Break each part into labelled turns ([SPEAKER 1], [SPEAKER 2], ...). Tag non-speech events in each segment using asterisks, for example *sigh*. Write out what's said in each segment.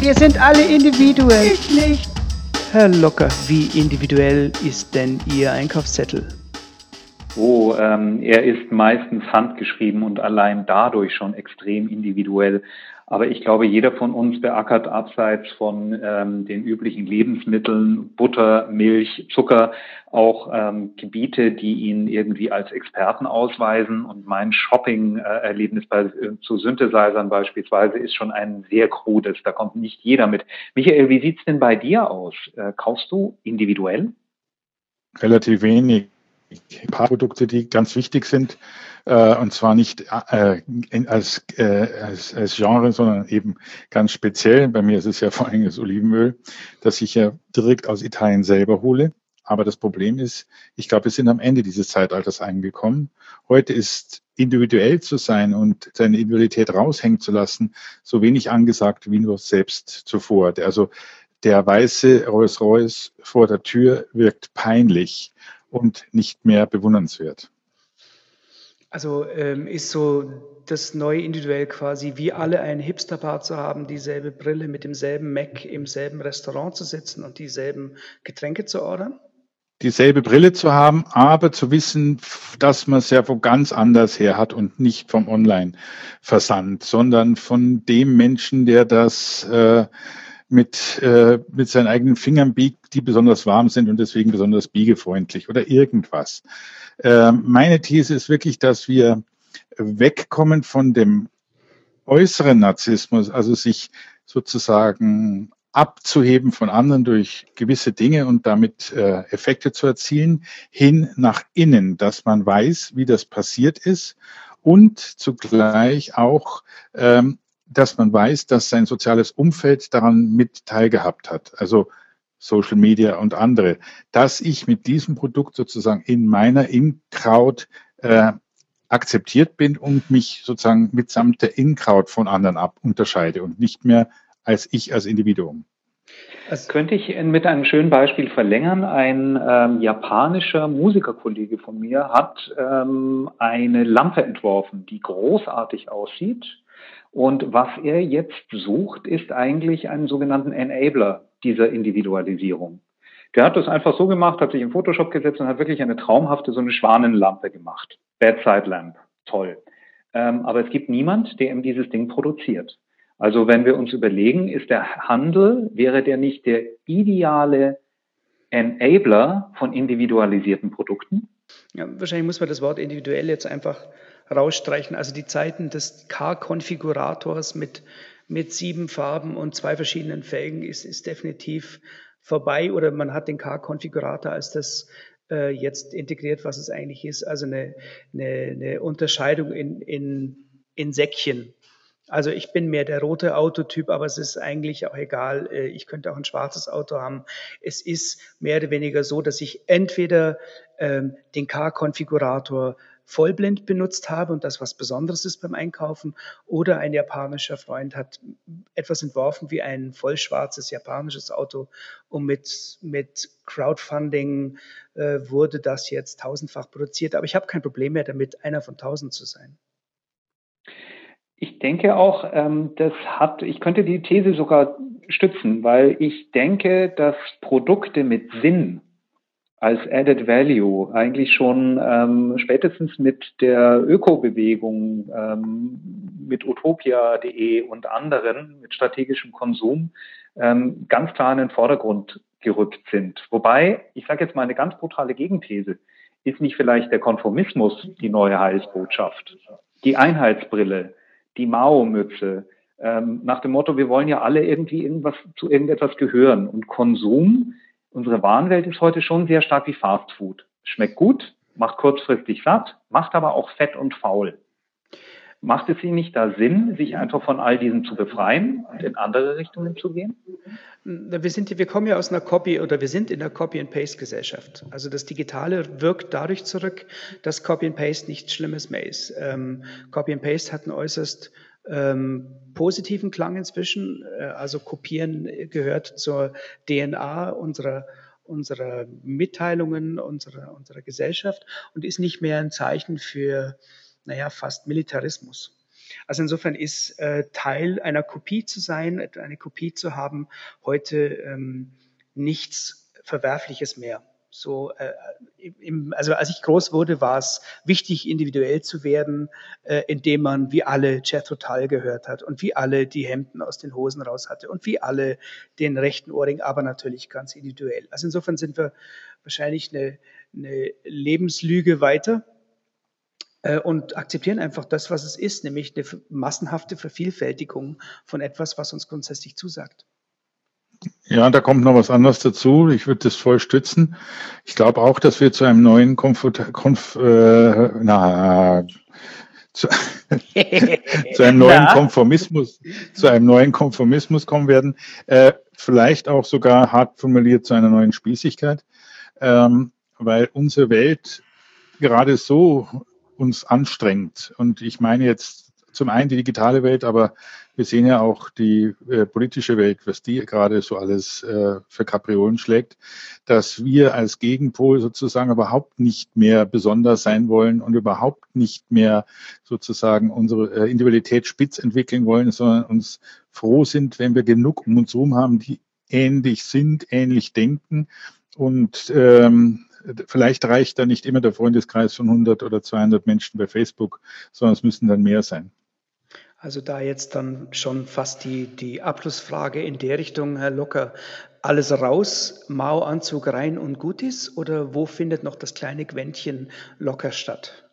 [SPEAKER 1] Wir sind alle individuell. Ich nicht. Herr Locker, wie individuell ist denn Ihr Einkaufszettel?
[SPEAKER 2] Oh, ähm, er ist meistens handgeschrieben und allein dadurch schon extrem individuell. Aber ich glaube, jeder von uns beackert abseits von ähm, den üblichen Lebensmitteln, Butter, Milch, Zucker, auch ähm, Gebiete, die ihn irgendwie als Experten ausweisen. Und mein Shopping-Erlebnis bei, äh, zu Synthesizern beispielsweise ist schon ein sehr krudes. Da kommt nicht jeder mit. Michael, wie sieht's denn bei dir aus? Äh, kaufst du individuell?
[SPEAKER 3] Relativ wenig paar Produkte, die ganz wichtig sind, äh, und zwar nicht äh, als, äh, als, als Genre, sondern eben ganz speziell. Bei mir ist es ja *laughs* vor allem das Olivenöl, das ich ja direkt aus Italien selber hole. Aber das Problem ist, ich glaube, wir sind am Ende dieses Zeitalters angekommen. Heute ist individuell zu sein und seine Individualität raushängen zu lassen, so wenig angesagt wie nur selbst zuvor. Also der weiße Rolls-Royce vor der Tür wirkt peinlich und nicht mehr bewundernswert.
[SPEAKER 1] Also ähm, ist so das neue individuell quasi wie alle einen Hipsterbart zu haben, dieselbe Brille mit demselben Mac im selben Restaurant zu sitzen und dieselben Getränke zu ordern?
[SPEAKER 3] Dieselbe Brille zu haben, aber zu wissen, dass man es ja wo ganz anders her hat und nicht vom Online-Versand, sondern von dem Menschen, der das äh, mit, äh, mit seinen eigenen Fingern biegt, die besonders warm sind und deswegen besonders biegefreundlich oder irgendwas. Äh, meine These ist wirklich, dass wir wegkommen von dem äußeren Narzissmus, also sich sozusagen abzuheben von anderen durch gewisse Dinge und damit äh, Effekte zu erzielen, hin nach innen, dass man weiß, wie das passiert ist und zugleich auch ähm, dass man weiß, dass sein soziales Umfeld daran mit teilgehabt hat. Also Social Media und andere, dass ich mit diesem Produkt sozusagen in meiner In-Crowd äh, akzeptiert bin und mich sozusagen mitsamt der In-Crowd von anderen ab unterscheide und nicht mehr als ich als Individuum.
[SPEAKER 2] Das könnte ich mit einem schönen Beispiel verlängern. Ein ähm, japanischer Musikerkollege von mir hat ähm, eine Lampe entworfen, die großartig aussieht und was er jetzt sucht, ist eigentlich einen sogenannten Enabler dieser Individualisierung. Der hat das einfach so gemacht, hat sich in Photoshop gesetzt und hat wirklich eine traumhafte, so eine Schwanenlampe gemacht. Bedside Lamp. Toll. Ähm, aber es gibt niemand, der ihm dieses Ding produziert. Also wenn wir uns überlegen, ist der Handel, wäre der nicht der ideale Enabler von individualisierten Produkten?
[SPEAKER 1] Ja, wahrscheinlich muss man das Wort individuell jetzt einfach rausstreichen. Also die Zeiten des K-Konfigurators mit, mit sieben Farben und zwei verschiedenen Felgen ist, ist definitiv vorbei oder man hat den K-Konfigurator als das äh, jetzt integriert, was es eigentlich ist. Also eine, eine, eine Unterscheidung in, in, in Säckchen. Also ich bin mehr der rote Autotyp, aber es ist eigentlich auch egal. Äh, ich könnte auch ein schwarzes Auto haben. Es ist mehr oder weniger so, dass ich entweder ähm, den K-Konfigurator vollblind benutzt habe und das was Besonderes ist beim Einkaufen. Oder ein japanischer Freund hat etwas entworfen wie ein vollschwarzes japanisches Auto und mit, mit Crowdfunding äh, wurde das jetzt tausendfach produziert. Aber ich habe kein Problem mehr damit, einer von tausend zu sein.
[SPEAKER 2] Ich denke auch, ähm, das hat, ich könnte die These sogar stützen, weil ich denke, dass Produkte mit Sinn als Added Value eigentlich schon ähm, spätestens mit der Ökobewegung, ähm, mit utopia.de und anderen, mit strategischem Konsum, ähm, ganz klar in den Vordergrund gerückt sind. Wobei, ich sage jetzt mal eine ganz brutale Gegenthese, ist nicht vielleicht der Konformismus die neue Heilsbotschaft? Die Einheitsbrille, die Mao-Mütze, ähm, nach dem Motto, wir wollen ja alle irgendwie irgendwas zu irgendetwas gehören. Und Konsum unsere Warenwelt ist heute schon sehr stark wie Fast Food. Schmeckt gut, macht kurzfristig satt, macht aber auch fett und faul. Macht es Ihnen nicht da Sinn, sich einfach von all diesem zu befreien und in andere Richtungen zu gehen?
[SPEAKER 1] Wir, sind, wir kommen ja aus einer Copy oder wir sind in der Copy-and-Paste-Gesellschaft. Also das Digitale wirkt dadurch zurück, dass Copy-and-Paste nichts Schlimmes mehr ist. Ähm, Copy-and-Paste hat einen äußerst ähm, positiven Klang inzwischen. Äh, also Kopieren gehört zur DNA unserer, unserer Mitteilungen, unserer, unserer Gesellschaft und ist nicht mehr ein Zeichen für, naja, fast Militarismus. Also insofern ist äh, Teil einer Kopie zu sein, eine Kopie zu haben, heute ähm, nichts Verwerfliches mehr. So, äh, im, also als ich groß wurde, war es wichtig, individuell zu werden, äh, indem man wie alle Jethro Tull gehört hat und wie alle die Hemden aus den Hosen raus hatte und wie alle den rechten Ohrring, aber natürlich ganz individuell. Also insofern sind wir wahrscheinlich eine, eine Lebenslüge weiter und akzeptieren einfach das, was es ist, nämlich eine massenhafte Vervielfältigung von etwas, was uns grundsätzlich zusagt.
[SPEAKER 3] Ja, da kommt noch was anderes dazu. Ich würde das voll stützen. Ich glaube auch, dass wir zu einem neuen Komfort, Konf, äh, na, zu, *laughs* zu, einem neuen na? Konformismus, zu einem neuen Konformismus kommen werden. Äh, vielleicht auch sogar hart formuliert zu einer neuen Spießigkeit, ähm, weil unsere Welt gerade so uns anstrengt. Und ich meine jetzt zum einen die digitale Welt, aber wir sehen ja auch die äh, politische Welt, was die gerade so alles äh, für Kapriolen schlägt, dass wir als Gegenpol sozusagen überhaupt nicht mehr besonders sein wollen und überhaupt nicht mehr sozusagen unsere äh, Individualität spitz entwickeln wollen, sondern uns froh sind, wenn wir genug um uns herum haben, die ähnlich sind, ähnlich denken und ähm, vielleicht reicht da nicht immer der Freundeskreis von 100 oder 200 Menschen bei Facebook, sondern es müssen dann mehr sein.
[SPEAKER 1] Also da jetzt dann schon fast die, die Abschlussfrage in der Richtung, Herr Locker, alles raus, Mao-Anzug rein und gut ist? Oder wo findet noch das kleine Quäntchen locker statt?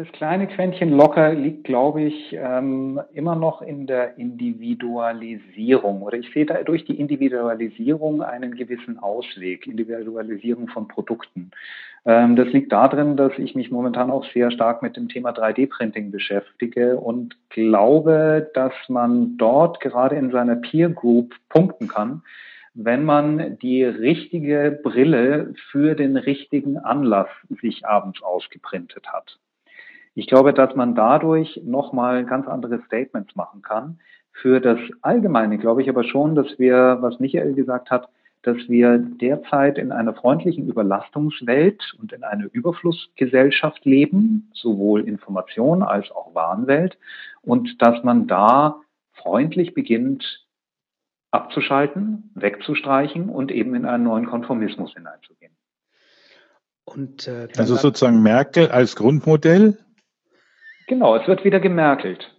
[SPEAKER 2] Das kleine Quäntchen locker liegt, glaube ich, ähm, immer noch in der Individualisierung. Oder ich sehe da durch die Individualisierung einen gewissen Ausweg, Individualisierung von Produkten. Ähm, das liegt darin, dass ich mich momentan auch sehr stark mit dem Thema 3D-Printing beschäftige und glaube, dass man dort gerade in seiner Peer Group punkten kann, wenn man die richtige Brille für den richtigen Anlass sich abends ausgeprintet hat. Ich glaube, dass man dadurch nochmal ganz andere Statements machen kann. Für das Allgemeine glaube ich aber schon, dass wir, was Michael gesagt hat, dass wir derzeit in einer freundlichen Überlastungswelt und in einer Überflussgesellschaft leben, sowohl Information als auch Warenwelt, und dass man da freundlich beginnt abzuschalten, wegzustreichen und eben in einen neuen Konformismus hineinzugehen.
[SPEAKER 3] Und, äh, also sozusagen Merkel als Grundmodell
[SPEAKER 2] Genau, es wird wieder gemerkelt.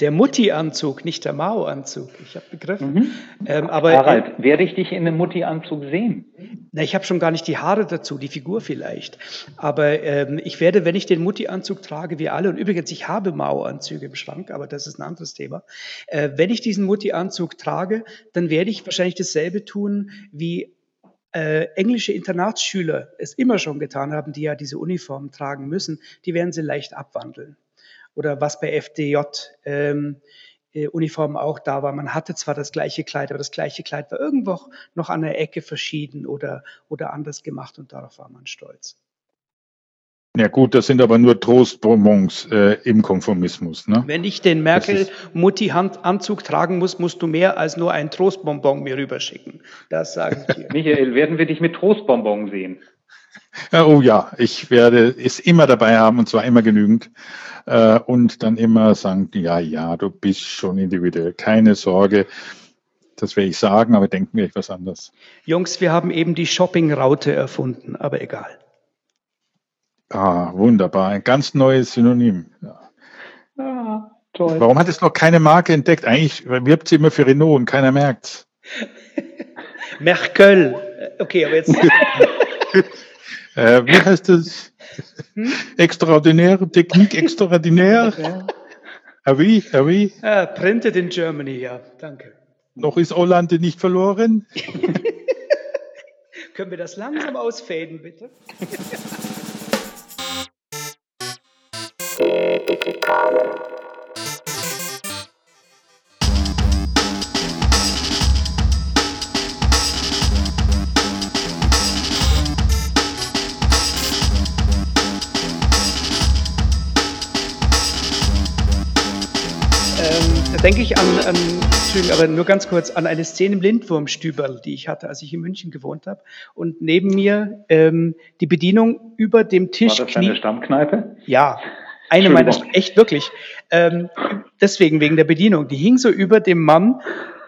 [SPEAKER 1] Der Mutti-Anzug, nicht der Mao-Anzug. Ich habe begriffen.
[SPEAKER 2] Mhm. Ähm, aber Harald, äh, werde ich dich in einem Mutti-Anzug sehen?
[SPEAKER 1] Na, ich habe schon gar nicht die Haare dazu, die Figur vielleicht. Aber ähm, ich werde, wenn ich den Mutti-Anzug trage, wie alle, und übrigens, ich habe Mao-Anzüge im Schrank, aber das ist ein anderes Thema. Äh, wenn ich diesen Mutti-Anzug trage, dann werde ich wahrscheinlich dasselbe tun, wie äh, englische Internatsschüler es immer schon getan haben, die ja diese Uniformen tragen müssen. Die werden sie leicht abwandeln oder was bei FDJ ähm, äh, Uniformen auch da war. Man hatte zwar das gleiche Kleid, aber das gleiche Kleid war irgendwo noch an der Ecke verschieden oder, oder anders gemacht und darauf war man stolz.
[SPEAKER 3] Ja gut, das sind aber nur Trostbonbons äh, im Konformismus. Ne?
[SPEAKER 1] Wenn ich den Merkel-Mutti-Anzug tragen muss, musst du mehr als nur ein Trostbonbon mir rüberschicken. Das sage ich dir.
[SPEAKER 2] Michael, werden wir dich mit Trostbonbon sehen?
[SPEAKER 3] Oh ja, ich werde es immer dabei haben und zwar immer genügend äh, und dann immer sagen, ja, ja, du bist schon individuell, keine Sorge. Das werde ich sagen, aber denken wir etwas anders.
[SPEAKER 1] Jungs, wir haben eben die Shopping-Raute erfunden, aber egal.
[SPEAKER 3] Ah, wunderbar. Ein ganz neues Synonym. Ja. Ah, toll. Warum hat es noch keine Marke entdeckt? Eigentlich wirbt sie immer für Renault und keiner merkt's. *laughs*
[SPEAKER 1] Merkel. Okay, aber jetzt. *laughs*
[SPEAKER 3] äh, wie heißt das? Hm? Extraordinäre Technik, extraordinär. Ja. Ah, Avi, Avi. Ah,
[SPEAKER 1] ah, printed in Germany, ja, danke.
[SPEAKER 3] Noch ist Hollande nicht verloren. *laughs*
[SPEAKER 1] Können wir das langsam ausfäden, bitte? Die *laughs* digitale denke ich an, an Entschuldigung, aber nur ganz kurz, an eine Szene im Lindwurmstüberl, die ich hatte, als ich in München gewohnt habe. Und neben mir ähm, die Bedienung über dem Tisch.
[SPEAKER 2] War das deine Stammkneipe?
[SPEAKER 1] Ja, eine meiner, echt wirklich. Ähm, deswegen wegen der Bedienung. Die hing so über dem Mann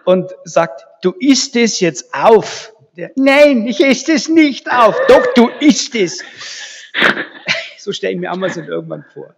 [SPEAKER 1] und sagt, du isst es jetzt auf. Der, Nein, ich esse es nicht auf. Doch, du isst es. *laughs* so stelle ich mir Amazon irgendwann vor.